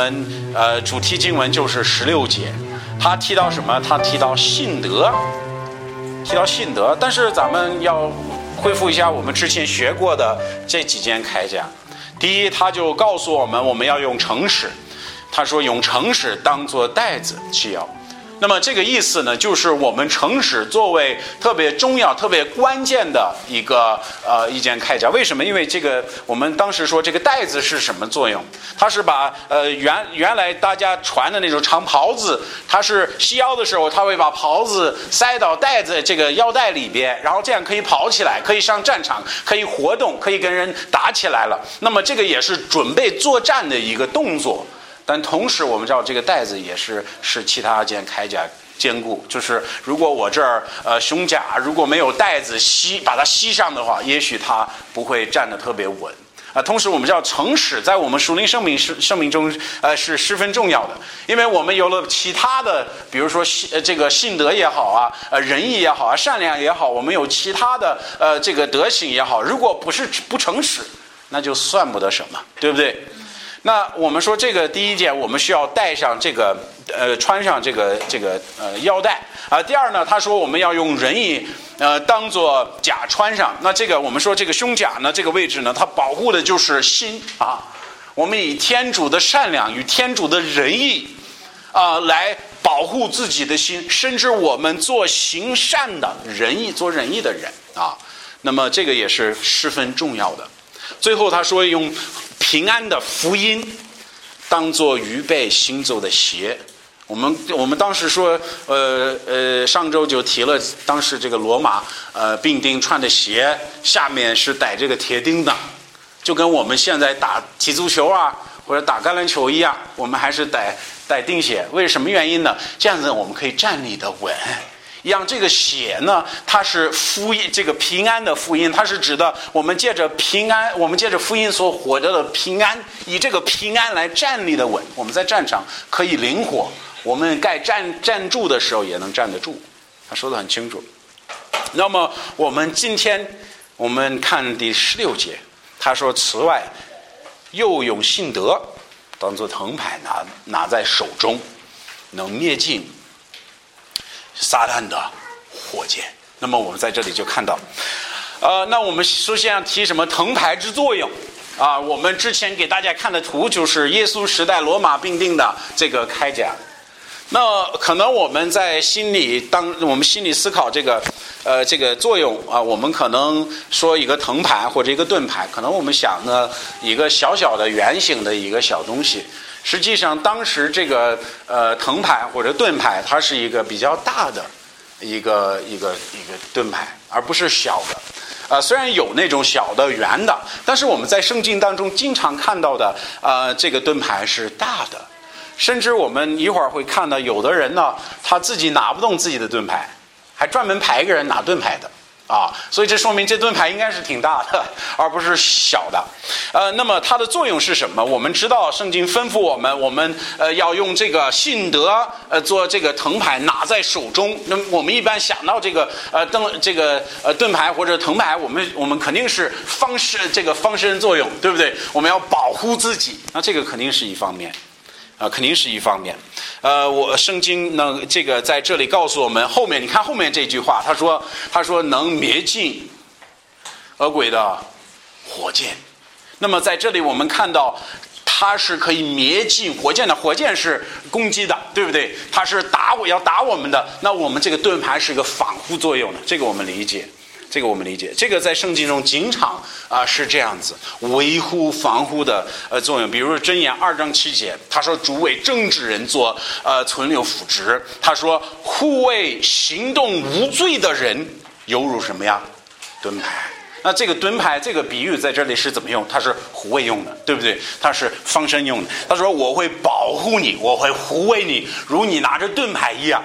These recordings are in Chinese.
我们呃主题经文就是十六节，他提到什么？他提到信德，提到信德。但是咱们要恢复一下我们之前学过的这几件铠甲。第一，他就告诉我们我们要用诚实，他说用诚实当做袋子去要。那么这个意思呢，就是我们诚实作为特别重要、特别关键的一个呃一件铠甲。为什么？因为这个我们当时说这个带子是什么作用？它是把呃原原来大家穿的那种长袍子，它是系腰的时候，它会把袍子塞到带子这个腰带里边，然后这样可以跑起来，可以上战场，可以活动，可以跟人打起来了。那么这个也是准备作战的一个动作。但同时，我们知道这个带子也是使其他件铠甲坚固。就是如果我这儿呃胸甲如果没有带子吸把它吸上的话，也许它不会站得特别稳啊。同时，我们知道诚实在我们属灵生命生生命中呃是十分重要的，因为我们有了其他的，比如说信呃这个信德也好啊，呃仁义也好啊，善良也好，我们有其他的呃这个德行也好，如果不是不诚实，那就算不得什么，对不对？那我们说这个第一件，我们需要带上这个呃，穿上这个这个呃腰带啊。第二呢，他说我们要用仁义呃当做甲穿上。那这个我们说这个胸甲呢，这个位置呢，它保护的就是心啊。我们以天主的善良与天主的仁义啊来保护自己的心，甚至我们做行善的仁义做仁义的人啊。那么这个也是十分重要的。最后他说用。平安的福音，当做预备行走的鞋。我们我们当时说，呃呃，上周就提了，当时这个罗马呃兵丁穿的鞋下面是带这个铁钉的，就跟我们现在打踢足球啊或者打橄榄球一样，我们还是带带钉鞋。为什么原因呢？这样子我们可以站立的稳。让这个血呢，它是福音，这个平安的福音，它是指的我们借着平安，我们借着福音所获得的平安，以这个平安来站立的稳。我们在战场可以灵活，我们该站站住的时候也能站得住。他说的很清楚。那么我们今天我们看第十六节，他说：“此外，又用信德当做藤牌拿拿在手中，能灭尽。”撒旦的火箭，那么我们在这里就看到，呃，那我们首先要提什么藤牌之作用啊？我们之前给大家看的图就是耶稣时代罗马兵定的这个铠甲。那可能我们在心里当我们心里思考这个呃这个作用啊，我们可能说一个藤牌或者一个盾牌，可能我们想呢一个小小的圆形的一个小东西。实际上，当时这个呃藤牌或者盾牌，它是一个比较大的一个一个一个盾牌，而不是小的。呃，虽然有那种小的圆的，但是我们在圣经当中经常看到的呃这个盾牌是大的。甚至我们一会儿会看到，有的人呢他自己拿不动自己的盾牌，还专门派一个人拿盾牌的。啊，所以这说明这盾牌应该是挺大的，而不是小的。呃，那么它的作用是什么？我们知道圣经吩咐我们，我们呃要用这个信德呃做这个藤牌拿在手中。那我们一般想到这个呃灯这个呃盾牌或者藤牌，我们我们肯定是方身这个方身作用，对不对？我们要保护自己，那这个肯定是一方面。啊，肯定是一方面。呃，我圣经呢，这个在这里告诉我们，后面你看后面这句话，他说，他说能灭尽恶鬼的火箭。那么在这里我们看到，它是可以灭尽火箭的，火箭是攻击的，对不对？它是打我要打我们的，那我们这个盾牌是一个防护作用的，这个我们理解。这个我们理解，这个在圣经中经常啊是这样子，维护防护的呃作用。比如说箴言二章七节，他说主为正直人做呃存留辅职，他说护卫行动无罪的人犹如什么呀？盾牌。那这个盾牌这个比喻在这里是怎么用？它是护卫用的，对不对？它是防身用的。他说我会保护你，我会护卫你，如你拿着盾牌一样。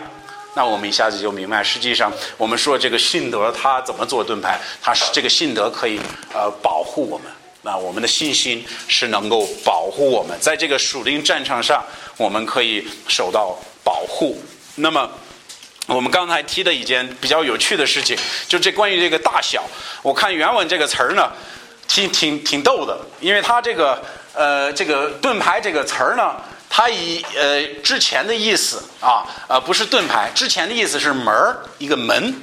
那我们一下子就明白，实际上我们说这个信德它怎么做盾牌？它是这个信德可以呃保护我们，那我们的信心是能够保护我们，在这个属灵战场上我们可以受到保护。那么我们刚才提的一件比较有趣的事情，就这关于这个大小，我看原文这个词儿呢，挺挺挺逗的，因为它这个呃这个盾牌这个词儿呢。它以呃之前的意思啊，呃不是盾牌，之前的意思是门儿，一个门。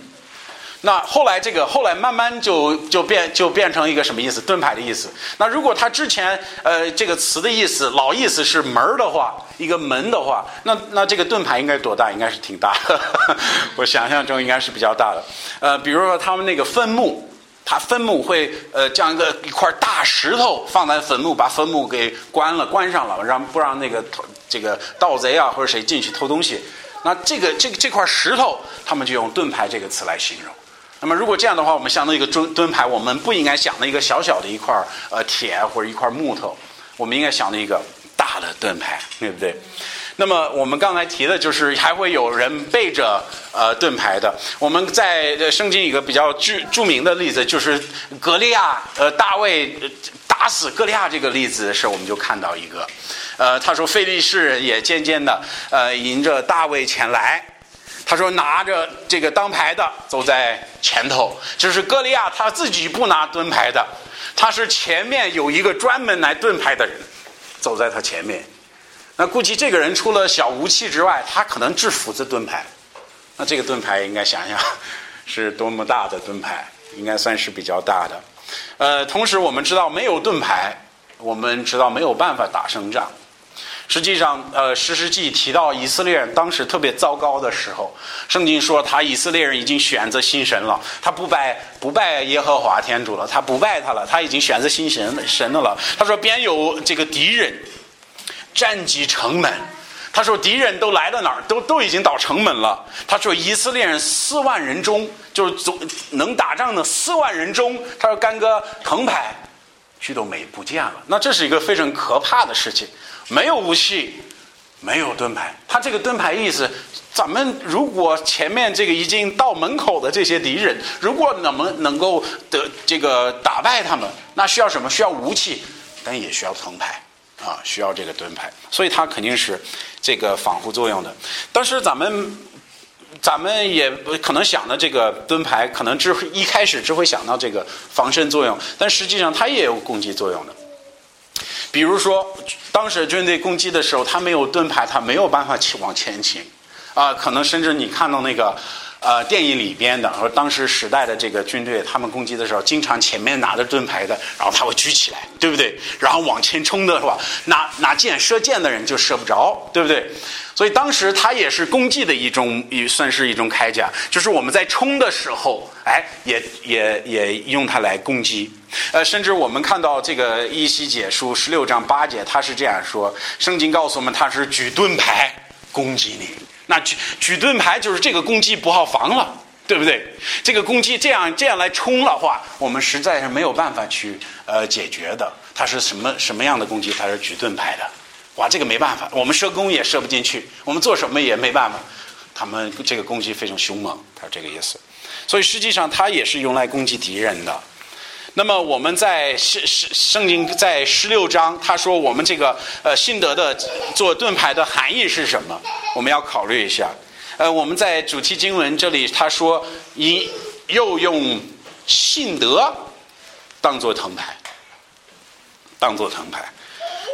那后来这个后来慢慢就就变就变成一个什么意思？盾牌的意思。那如果它之前呃这个词的意思老意思是门儿的话，一个门的话，那那这个盾牌应该多大？应该是挺大，我想象中应该是比较大的。呃，比如说他们那个坟墓。他坟墓会呃将一个一块大石头放在坟墓，把坟墓给关了关上了，让不让那个这个盗贼啊或者谁进去偷东西？那这个这个这块石头，他们就用盾牌这个词来形容。那么如果这样的话，我们想到一个盾盾牌，我们不应该想到一个小小的一块呃铁或者一块木头，我们应该想到一个大的盾牌，对不对？那么我们刚才提的就是还会有人背着呃盾牌的。我们在圣经一个比较著著名的例子，就是格利亚呃大卫打死格利亚这个例子的时候，我们就看到一个，呃他说费利士人也渐渐的呃迎着大卫前来，他说拿着这个当牌的走在前头，就是格利亚他自己不拿盾牌的，他是前面有一个专门来盾牌的人走在他前面。那估计这个人除了小武器之外，他可能制斧子盾牌。那这个盾牌应该想想是多么大的盾牌，应该算是比较大的。呃，同时我们知道没有盾牌，我们知道没有办法打胜仗。实际上，呃，史诗记提到以色列人当时特别糟糕的时候，圣经说他以色列人已经选择新神了，他不拜不拜耶和华天主了，他不拜他了，他已经选择新神神的了。他说边有这个敌人。战击城门，他说敌人都来到哪儿，都都已经到城门了。他说以色列人四万人中，就是总能打仗的四万人中，他说干哥藤牌，去都没不见了。那这是一个非常可怕的事情，没有武器，没有盾牌。他这个盾牌意思，咱们如果前面这个已经到门口的这些敌人，如果能不能够得这个打败他们，那需要什么？需要武器，但也需要藤牌。啊，需要这个盾牌，所以它肯定是这个防护作用的。但是咱们咱们也可能想的这个盾牌，可能只会一开始只会想到这个防身作用，但实际上它也有攻击作用的。比如说，当时军队攻击的时候，它没有盾牌，它没有办法去往前行。啊，可能甚至你看到那个。呃，电影里边的，和当时时代的这个军队，他们攻击的时候，经常前面拿着盾牌的，然后他会举起来，对不对？然后往前冲的是吧？拿拿箭射箭的人就射不着，对不对？所以当时他也是攻击的一种，也算是一种铠甲，就是我们在冲的时候，哎，也也也用它来攻击。呃，甚至我们看到这个一西解书十六章八节，他是这样说：圣经告诉我们，他是举盾牌攻击你。那举举盾牌就是这个攻击不好防了，对不对？这个攻击这样这样来冲的话，我们实在是没有办法去呃解决的。它是什么什么样的攻击？它是举盾牌的，哇，这个没办法，我们射弓也射不进去，我们做什么也没办法。他们这个攻击非常凶猛，他是这个意思。所以实际上它也是用来攻击敌人的。那么我们在圣圣圣经在十六章，他说我们这个呃信德的做盾牌的含义是什么？我们要考虑一下。呃，我们在主题经文这里他说，一又用信德当做藤牌，当做藤牌。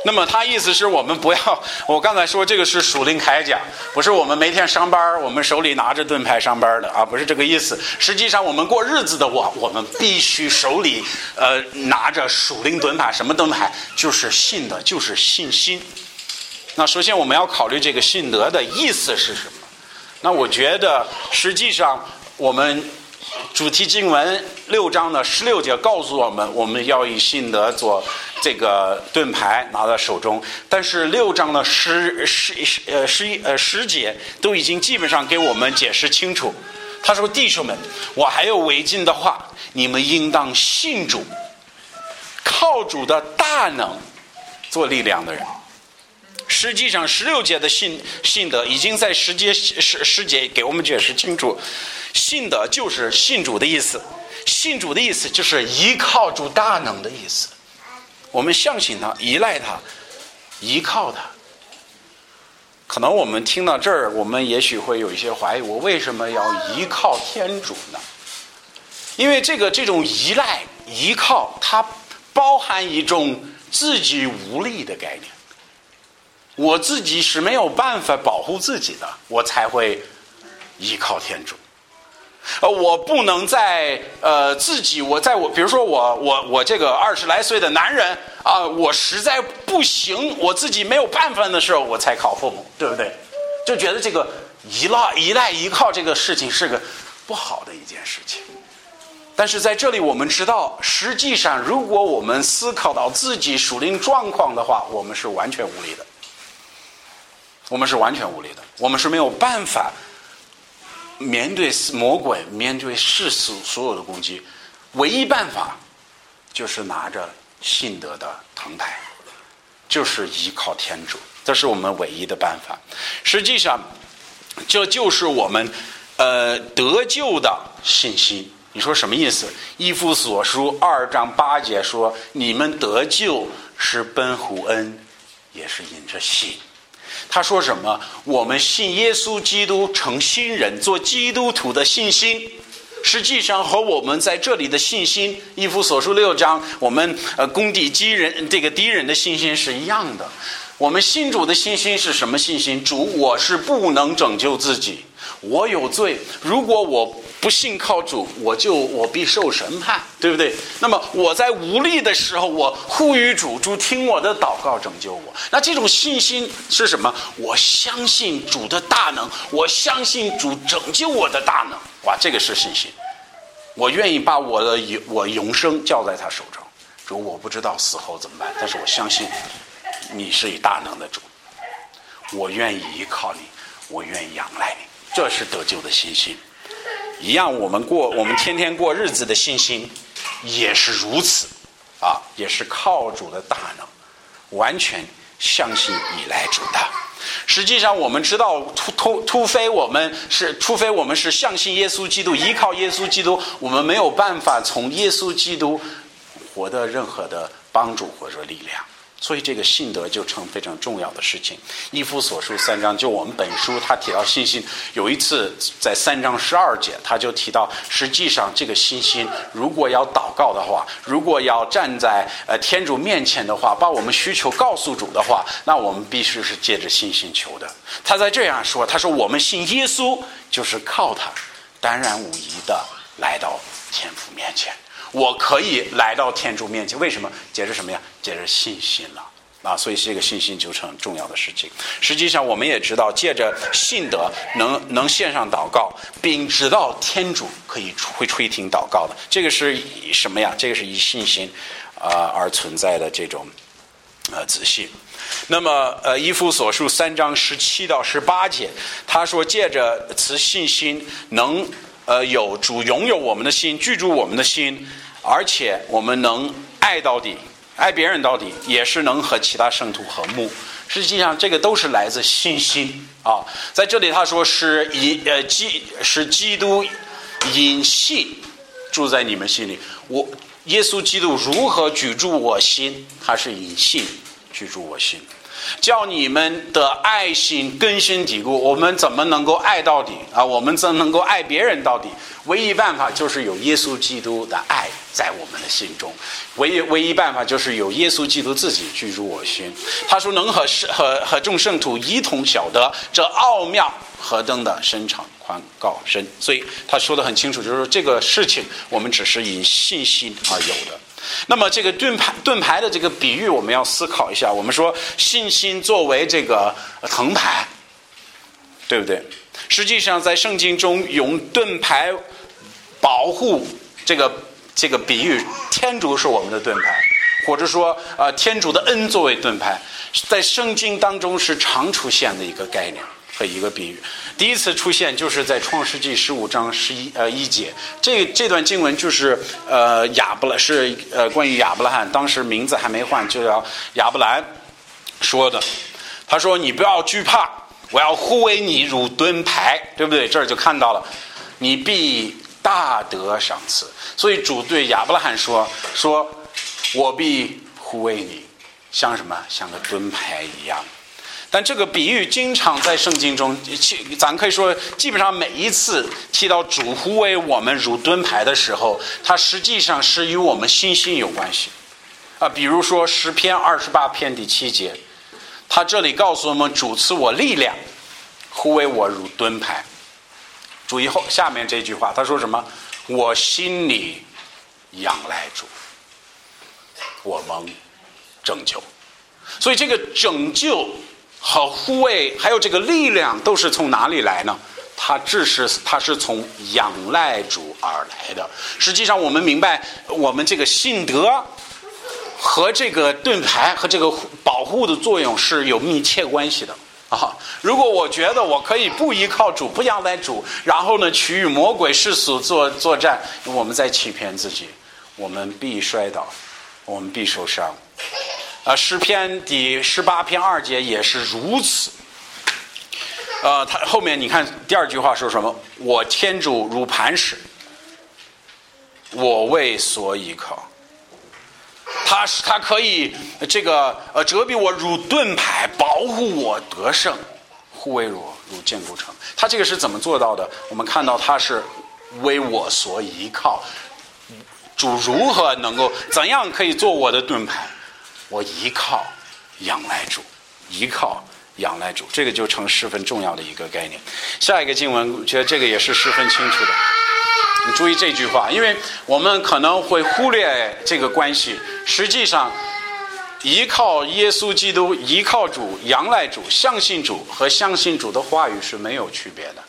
那么他意思是我们不要，我刚才说这个是属灵铠甲，不是我们每天上班我们手里拿着盾牌上班的啊，不是这个意思。实际上我们过日子的我，我们必须手里呃拿着属灵盾牌，什么盾牌？就是信的，就是信心。那首先我们要考虑这个信德的意思是什么？那我觉得实际上我们。主题经文六章的十六节告诉我们，我们要以信德做这个盾牌拿到手中。但是六章的十十十呃十一呃十节都已经基本上给我们解释清楚。他说：“弟兄们，我还有违禁的话，你们应当信主，靠主的大能做力量的人。”实际上，十六节的信信德已经在十节十十节给我们解释清楚。信德就是信主的意思，信主的意思就是依靠主大能的意思。我们相信他，依赖他，依靠他。可能我们听到这儿，我们也许会有一些怀疑：我为什么要依靠天主呢？因为这个这种依赖、依靠，它包含一种自己无力的概念。我自己是没有办法保护自己的，我才会依靠天主。呃，我不能在呃自己，我在我，比如说我我我这个二十来岁的男人啊，我实在不行，我自己没有办法的时候，我才靠父母，对不对？就觉得这个依赖、依赖、依靠这个事情是个不好的一件事情。但是在这里，我们知道，实际上，如果我们思考到自己属灵状况的话，我们是完全无力的。我们是完全无力的，我们是没有办法。面对魔鬼，面对世俗所有的攻击，唯一办法就是拿着信德的藤牌，就是依靠天主，这是我们唯一的办法。实际上，这就是我们呃得救的信心。你说什么意思？一夫所书二章八节说：“你们得救是奔乎恩，也是因着信。”他说什么？我们信耶稣基督成新人，做基督徒的信心，实际上和我们在这里的信心，一夫所述六章，我们呃攻敌敌人这个敌人的信心是一样的。我们信主的信心是什么信心？主，我是不能拯救自己，我有罪。如果我不信靠主，我就我必受审判，对不对？那么我在无力的时候，我呼吁主，主听我的祷告，拯救我。那这种信心是什么？我相信主的大能，我相信主拯救我的大能。哇，这个是信心。我愿意把我的永我永生交在他手中。主，我不知道死后怎么办，但是我相信你是以大能的主。我愿意依靠你，我愿意仰赖你，这是得救的信心。一样，我们过我们天天过日子的信心也是如此，啊，也是靠主的大能，完全相信依赖主的。实际上，我们知道，突突突非我们是，除非我们是相信耶稣基督，依靠耶稣基督，我们没有办法从耶稣基督获得任何的帮助或者力量。所以这个信德就成非常重要的事情。一夫所述三章，就我们本书他提到信心，有一次在三章十二节，他就提到，实际上这个信心，如果要祷告的话，如果要站在呃天主面前的话，把我们需求告诉主的话，那我们必须是借着信心求的。他在这样说，他说我们信耶稣就是靠他，当然无疑的来到天父面前。我可以来到天主面前，为什么？借着什么呀？借着信心了啊！所以这个信心就成重要的事情。实际上，我们也知道，借着信德能能献上祷告，并知道天主可以会垂听祷告的。这个是什么呀？这个是以信心啊而存在的这种呃自信。那么呃，依夫所述三章十七到十八节，他说借着此信心能。呃，有主拥有我们的心，居住我们的心，而且我们能爱到底，爱别人到底，也是能和其他圣徒和睦。实际上，这个都是来自信心啊。在这里他说是以呃基是基督隐信住在你们心里。我耶稣基督如何居住我心？他是隐信居住我心。叫你们的爱心根深蒂固，我们怎么能够爱到底啊？我们怎能够爱别人到底？唯一办法就是有耶稣基督的爱在我们的心中，唯一唯一办法就是有耶稣基督自己居住我心。他说能和圣和和众圣徒一同晓得这奥妙何等的深长宽高深，所以他说的很清楚，就是说这个事情我们只是以信心而有的。那么这个盾牌盾牌的这个比喻，我们要思考一下。我们说信心作为这个藤牌，对不对？实际上在圣经中用盾牌保护这个这个比喻，天主是我们的盾牌，或者说呃天主的恩作为盾牌，在圣经当中是常出现的一个概念。和一个比喻，第一次出现就是在创世纪十五章十一呃一节，这这段经文就是呃亚伯拉是呃关于亚伯拉罕，当时名字还没换，就叫亚伯兰说的。他说：“你不要惧怕，我要护卫你如盾牌，对不对？”这儿就看到了，你必大得赏赐。所以主对亚伯拉罕说：“说我必护卫你，像什么？像个盾牌一样。”但这个比喻经常在圣经中，咱可以说，基本上每一次提到主护为我们如盾牌的时候，它实际上是与我们信心有关系。啊，比如说十篇二十八篇第七节，他这里告诉我们，主赐我力量，护卫我如盾牌。注意后下面这句话，他说什么？我心里仰赖主，我蒙拯救。所以这个拯救和护卫，还有这个力量，都是从哪里来呢？它只是它是从仰赖主而来的。实际上，我们明白，我们这个信德和这个盾牌和这个保护的作用是有密切关系的。啊！如果我觉得我可以不依靠主，不仰赖主，然后呢，去与魔鬼世俗作作战，我们在欺骗自己，我们必摔倒，我们必受伤。啊，诗篇第十八篇二节也是如此。呃，他后面你看第二句话说什么？我天主如磐石，我为所依靠。他是他可以这个呃遮蔽我如盾牌，保护我得胜，护卫我如坚固城。他这个是怎么做到的？我们看到他是为我所依靠。主如何能够怎样可以做我的盾牌？我依靠仰赖主，依靠仰赖主，这个就成十分重要的一个概念。下一个经文，我觉得这个也是十分清楚的。你注意这句话，因为我们可能会忽略这个关系。实际上，依靠耶稣基督、依靠主、仰赖主、相信主和相信主的话语是没有区别的。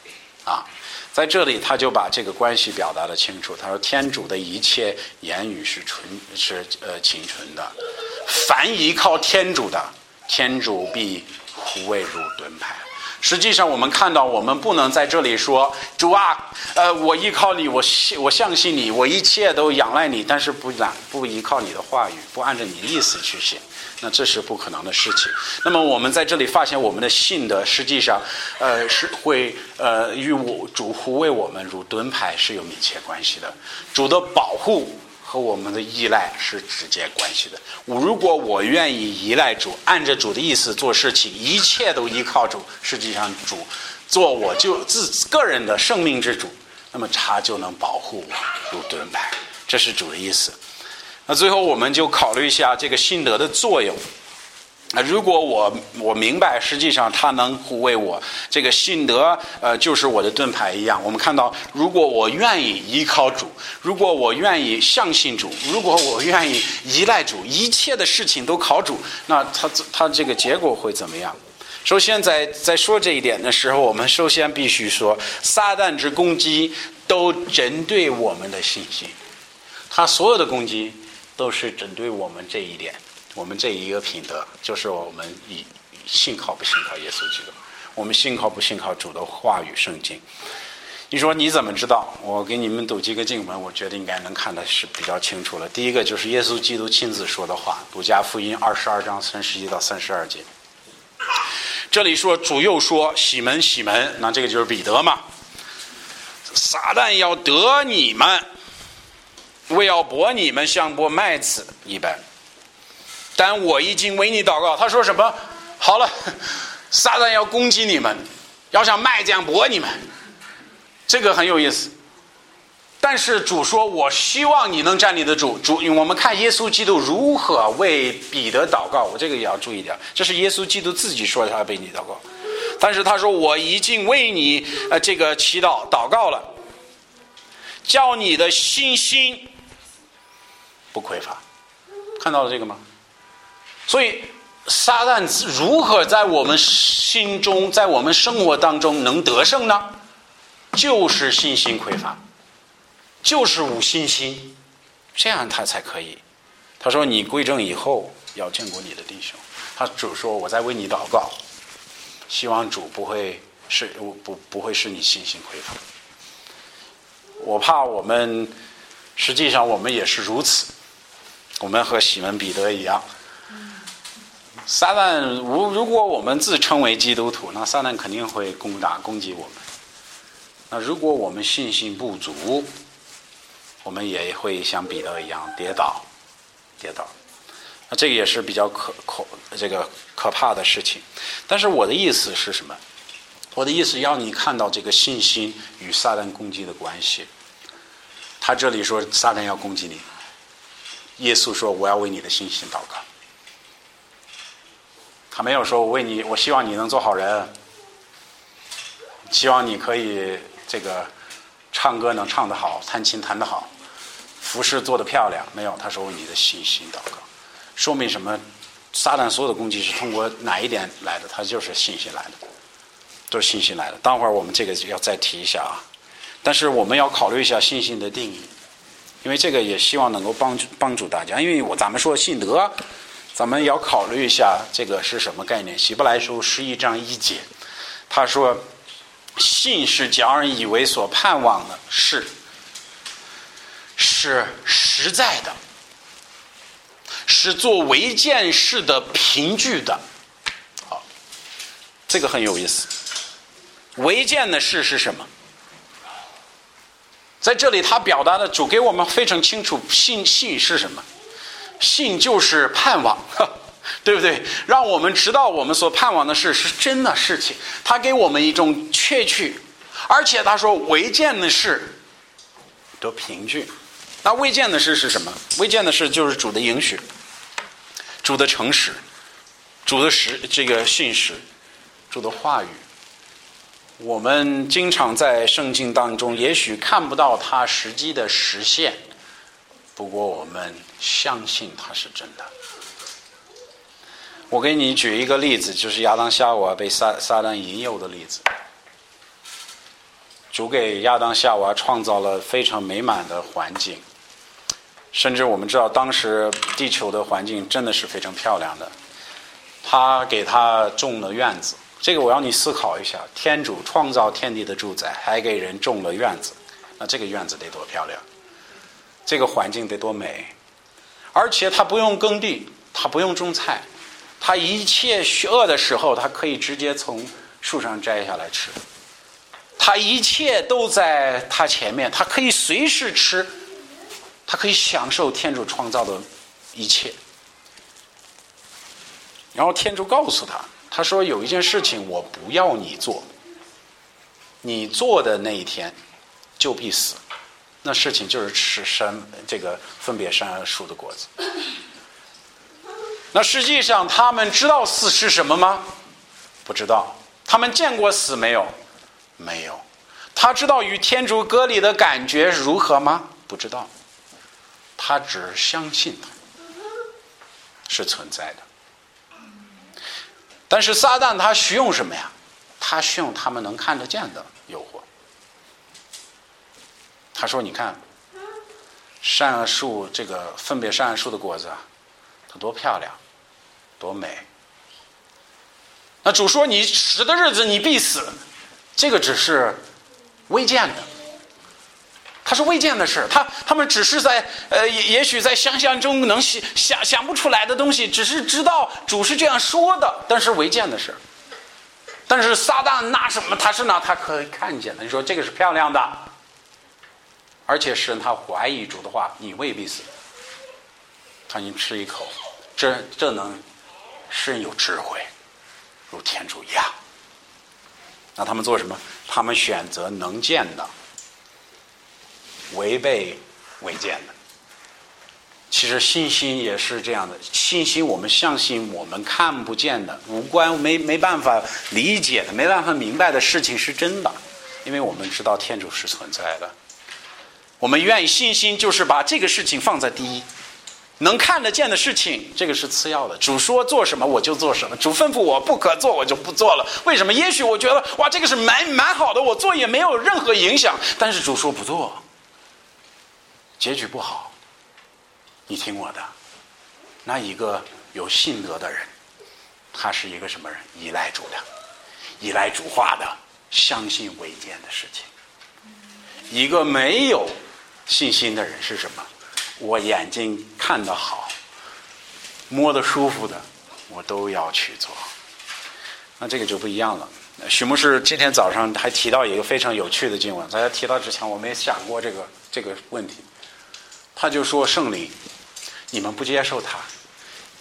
啊，在这里他就把这个关系表达的清楚。他说：“天主的一切言语是纯，是呃清纯的。凡依靠天主的，天主必护卫如盾牌。”实际上，我们看到，我们不能在这里说主啊，呃，我依靠你，我信，我相信你，我一切都仰赖你，但是不然不依靠你的话语，不按照你的意思去行，那这是不可能的事情。那么，我们在这里发现，我们的信德实际上，呃，是会呃与我主护卫我们如盾牌是有密切关系的，主的保护。和我们的依赖是直接关系的。如果我愿意依赖主，按着主的意思做事情，一切都依靠主，实际上主做我就自个人的生命之主，那么他就能保护我如盾牌。这是主的意思。那最后我们就考虑一下这个信德的作用。那如果我我明白，实际上他能护卫我，这个信德呃就是我的盾牌一样。我们看到，如果我愿意依靠主，如果我愿意相信主，如果我愿意依赖主，一切的事情都靠主，那他他这个结果会怎么样？首先，在在说这一点的时候，我们首先必须说，撒旦之攻击都针对我们的信心，他所有的攻击都是针对我们这一点。我们这一个品德，就是我们以信靠不信靠耶稣基督，我们信靠不信靠主的话语圣经。你说你怎么知道？我给你们读几个经文，我觉得应该能看的是比较清楚了。第一个就是耶稣基督亲自说的话，《路加福音》二十二章三十一到三十二节。这里说主又说：“西门，西门，那这个就是彼得嘛。撒旦要得你们，为要博你们，像博麦子一般。”但我已经为你祷告。他说什么？好了，撒旦要攻击你们，要想卖这样驳你们，这个很有意思。但是主说：“我希望你能站立得住。”主，我们看耶稣基督如何为彼得祷告。我这个也要注意点，这是耶稣基督自己说他为你祷告。但是他说：“我已经为你呃这个祈祷祷告了，叫你的信心不匮乏。”看到了这个吗？所以，撒旦如何在我们心中、在我们生活当中能得胜呢？就是信心匮乏，就是无信心，这样他才可以。他说：“你归正以后要见过你的弟兄。”他主说：“我在为你祷告，希望主不会是不不会是你信心匮乏。”我怕我们实际上我们也是如此，我们和西门彼得一样。撒旦，如如果我们自称为基督徒，那撒旦肯定会攻打攻击我们。那如果我们信心不足，我们也会像彼得一样跌倒，跌倒。那这个也是比较可可这个可怕的事情。但是我的意思是什么？我的意思要你看到这个信心与撒旦攻击的关系。他这里说撒旦要攻击你，耶稣说我要为你的信心祷告。他没有说我为你，我希望你能做好人，希望你可以这个唱歌能唱得好，弹琴弹得好，服饰做得漂亮。没有，他说为你的信心祷告，说明什么？撒旦所有的攻击是通过哪一点来的？他就是信心来的，都是信心来的。待会儿我们这个要再提一下啊，但是我们要考虑一下信心的定义，因为这个也希望能够帮助帮助大家。因为我咱们说信德，咱们要考虑一下这个是什么概念。希伯来书十一章一节，他说：“信是叫人以为所盼望的事，是实在的。”是做违建事的凭据的，好，这个很有意思。违建的事是什么？在这里，他表达的主给我们非常清楚，信信是什么？信就是盼望，对不对？让我们知道我们所盼望的事是真的事情。他给我们一种确据，而且他说违建的事的凭据。那未见的事是什么？未见的事就是主的应许。主的诚实，主的实这个信实，主的话语，我们经常在圣经当中，也许看不到它实际的实现，不过我们相信它是真的。我给你举一个例子，就是亚当夏娃被撒撒旦引诱的例子。主给亚当夏娃创造了非常美满的环境。甚至我们知道，当时地球的环境真的是非常漂亮的。他给他种了院子，这个我要你思考一下：天主创造天地的主宰，还给人种了院子，那这个院子得多漂亮？这个环境得多美？而且他不用耕地，他不用种菜，他一切饿的时候，他可以直接从树上摘下来吃。他一切都在他前面，他可以随时吃。他可以享受天主创造的一切，然后天主告诉他：“他说有一件事情我不要你做，你做的那一天就必死。那事情就是吃山这个分别山树的果子。那实际上他们知道死是什么吗？不知道。他们见过死没有？没有。他知道与天主隔离的感觉如何吗？不知道。”他只相信他是存在的，但是撒旦他需用什么呀？他需用他们能看得见的。他说：“你看，善恶树这个分别善恶树的果子啊，它多漂亮，多美。那主说你死的日子你必死，这个只是微见的。”他是未见的事，他他们只是在呃，也也许在想象中能想想想不出来的东西，只是知道主是这样说的，但是未见的事。但是撒旦拿什么？他是拿他可以看见的。你说这个是漂亮的，而且是他怀疑主的话，你未必死。他你吃一口，这这能使人有智慧，如天主一样。那他们做什么？他们选择能见的。违背违建的，其实信心也是这样的。信心，我们相信我们看不见的、无关、没没办法理解的、没办法明白的事情是真的，因为我们知道天主是存在的。我们愿意信心，就是把这个事情放在第一。能看得见的事情，这个是次要的。主说做什么，我就做什么；主吩咐我不可做，我就不做了。为什么？也许我觉得哇，这个是蛮蛮好的，我做也没有任何影响。但是主说不做。结局不好，你听我的。那一个有信德的人，他是一个什么人？依赖主的，依赖主话的，相信违建的事情。一个没有信心的人是什么？我眼睛看得好，摸得舒服的，我都要去做。那这个就不一样了。许牧师今天早上还提到一个非常有趣的经文，在他提到之前，我没想过这个这个问题。他就说：“圣灵，你们不接受他，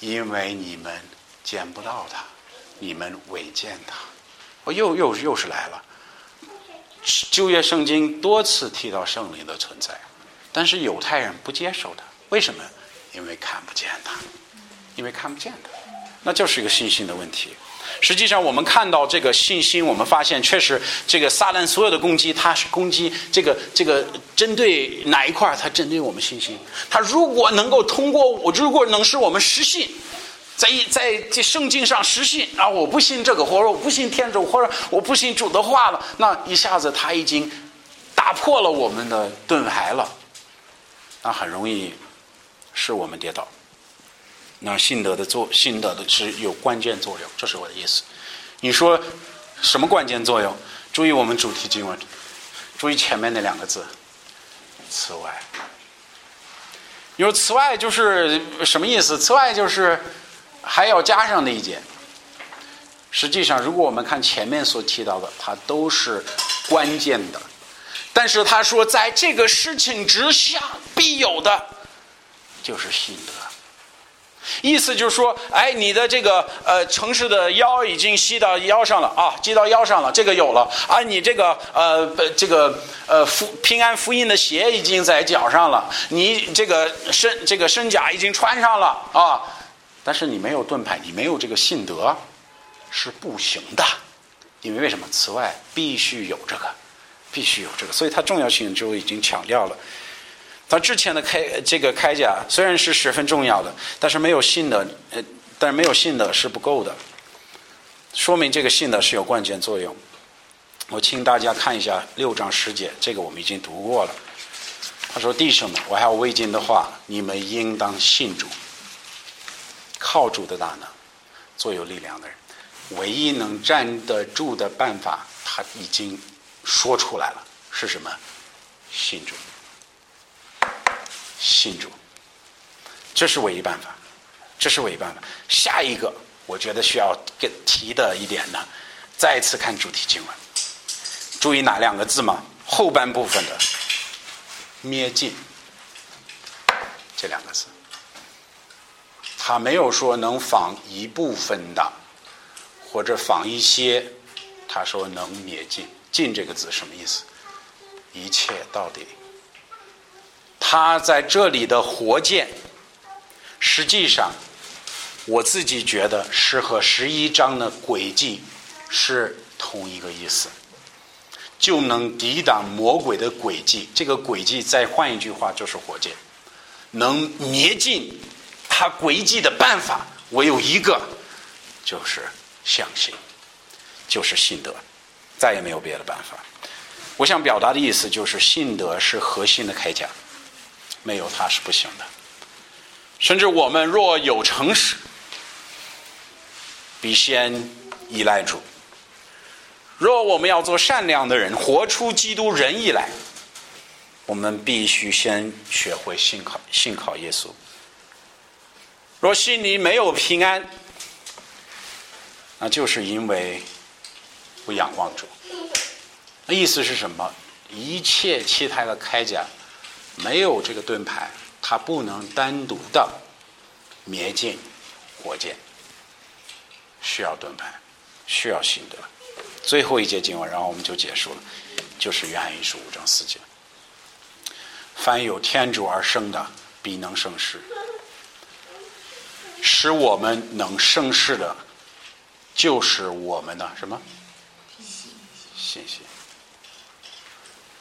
因为你们见不到他，你们违见他。”我又又又是来了。旧约圣经多次提到圣灵的存在，但是犹太人不接受他，为什么？因为看不见他，因为看不见他。那就是一个信心的问题。实际上，我们看到这个信心，我们发现确实，这个撒旦所有的攻击，它是攻击这个这个针对哪一块？它针对我们信心。它如果能够通过我，如果能使我们失信，在在这圣经上失信啊，我不信这个，或者我不信天主，或者我不信主的话了，那一下子他已经打破了我们的盾牌了，那很容易使我们跌倒。那信德的作，信德的是有关键作用，这是我的意思。你说什么关键作用？注意我们主题经文，注意前面那两个字，此外。你说此外就是什么意思？此外就是还要加上那一节。实际上，如果我们看前面所提到的，它都是关键的。但是他说，在这个事情之下必有的，就是信德。意思就是说，哎，你的这个呃城市的腰已经系到腰上了啊，系到腰上了，这个有了啊。你这个呃这个呃福平安福音的鞋已经在脚上了，你这个身这个身甲已经穿上了啊。但是你没有盾牌，你没有这个信德，是不行的。因为为什么？此外必须有这个，必须有这个，所以它重要性就已经强调了。他之前的开这个铠甲虽然是十分重要的，但是没有信的，呃，但是没有信的是不够的。说明这个信的是有关键作用。我请大家看一下六章十节，这个我们已经读过了。他说：“弟兄们，我还有未尽的话，你们应当信主，靠主的大能，做有力量的人。唯一能站得住的办法，他已经说出来了，是什么？信主。”信主，这是唯一办法，这是唯一办法。下一个，我觉得需要给提的一点呢，再次看主题经文，注意哪两个字吗？后半部分的“灭尽”这两个字，他没有说能仿一部分的，或者仿一些，他说能灭尽。尽这个字什么意思？一切到底。他在这里的活见，实际上，我自己觉得是和十一章的轨迹是同一个意思，就能抵挡魔鬼的轨迹。这个轨迹再换一句话就是火箭，能灭尽他轨迹的办法，唯有一个，就是相信，就是信德，再也没有别的办法。我想表达的意思就是，信德是核心的铠甲。没有它是不行的，甚至我们若有诚实，必先依赖主。若我们要做善良的人，活出基督仁义来，我们必须先学会信靠信靠耶稣。若心里没有平安，那就是因为不仰望主。那意思是什么？一切其他的铠甲。没有这个盾牌，它不能单独的灭尽火箭，需要盾牌，需要信德。最后一节经文，然后我们就结束了，就是约翰一书五章四节：凡有天主而生的，必能生事；使我们能生事的，就是我们的什么？信心。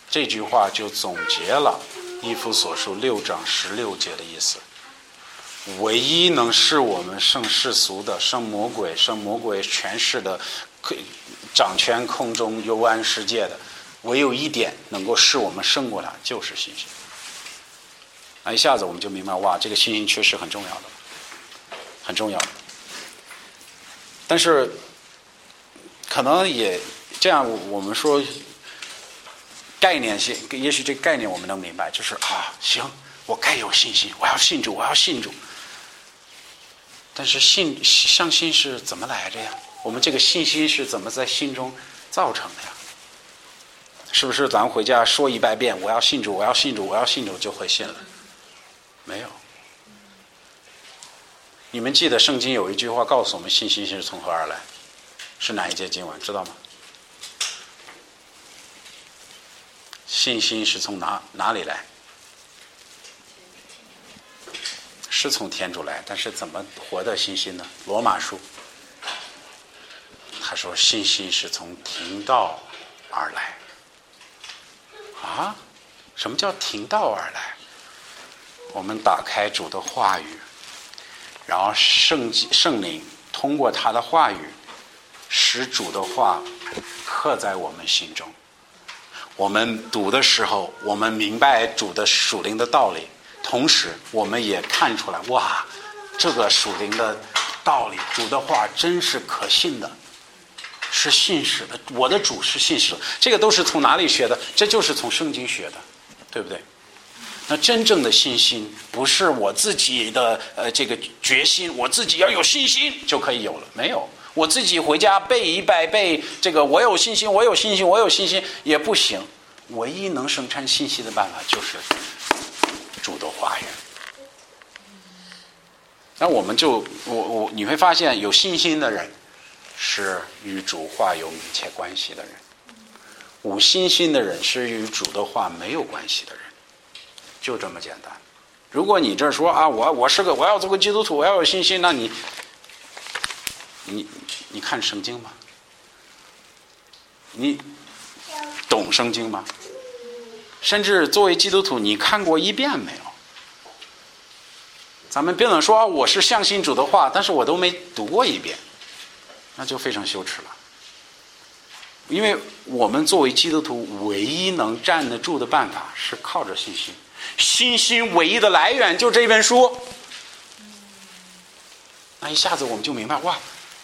这句话就总结了。一夫所述六章十六节的意思，唯一能使我们胜世俗的、胜魔鬼、胜魔鬼权势的、掌权空中游玩世界的，唯有一点能够使我们胜过他，就是信心。那一下子我们就明白，哇，这个信心确实很重要的，很重要。但是，可能也这样，我们说。概念性，也许这个概念我们能明白，就是啊，行，我该有信心，我要信主，我要信主。但是信相信是怎么来的呀？我们这个信心是怎么在心中造成的呀？是不是咱回家说一百遍，我要信主，我要信主，我要信主，就会信了？没有。你们记得圣经有一句话告诉我们，信心是从何而来？是哪一节经文？知道吗？信心是从哪哪里来？是从天主来，但是怎么活的信心呢？罗马书他说信心是从听道而来。啊，什么叫听道而来？我们打开主的话语，然后圣圣灵通过他的话语，使主的话刻在我们心中。我们读的时候，我们明白主的属灵的道理，同时我们也看出来，哇，这个属灵的道理，主的话真是可信的，是信实的。我的主是信实的，这个都是从哪里学的？这就是从圣经学的，对不对？那真正的信心不是我自己的呃这个决心，我自己要有信心就可以有了，没有，我自己回家背一百背这个我有信心，我有信心，我有信心也不行。唯一能生产信息的办法就是主的话语。那我们就我我你会发现，有信心的人是与主话有密切关系的人，无信心的人是与主的话没有关系的人。就这么简单。如果你这说啊，我我是个我要做个基督徒，我要有信心，那你，你你看圣经吗？你懂圣经吗？甚至作为基督徒，你看过一遍没有？咱们别能说我是相信主的话，但是我都没读过一遍，那就非常羞耻了。因为我们作为基督徒，唯一能站得住的办法是靠着信心。信心唯一的来源就这本书，那一下子我们就明白，哇，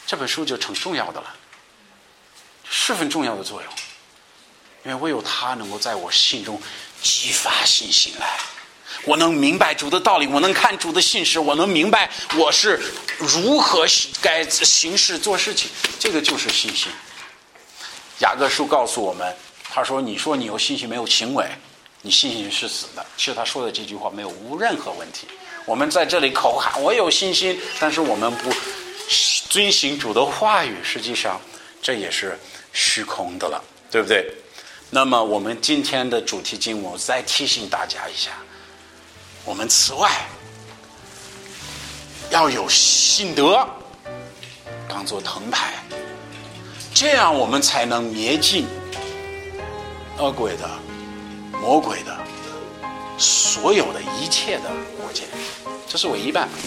这本书就成重要的了，十分重要的作用，因为唯有它能够在我心中激发信心来，我能明白主的道理，我能看主的信实，我能明白我是如何该行事做事情，这个就是信心。雅各书告诉我们，他说：“你说你有信心，没有行为。”你信心是死的。其实他说的这句话没有无任何问题。我们在这里口喊我有信心，但是我们不遵行主的话语，实际上这也是虚空的了，对不对？那么我们今天的主题经文再提醒大家一下：我们此外要有信德当做藤牌，这样我们才能灭尽恶鬼的。魔鬼的所有的一切的国界，这是唯一办法。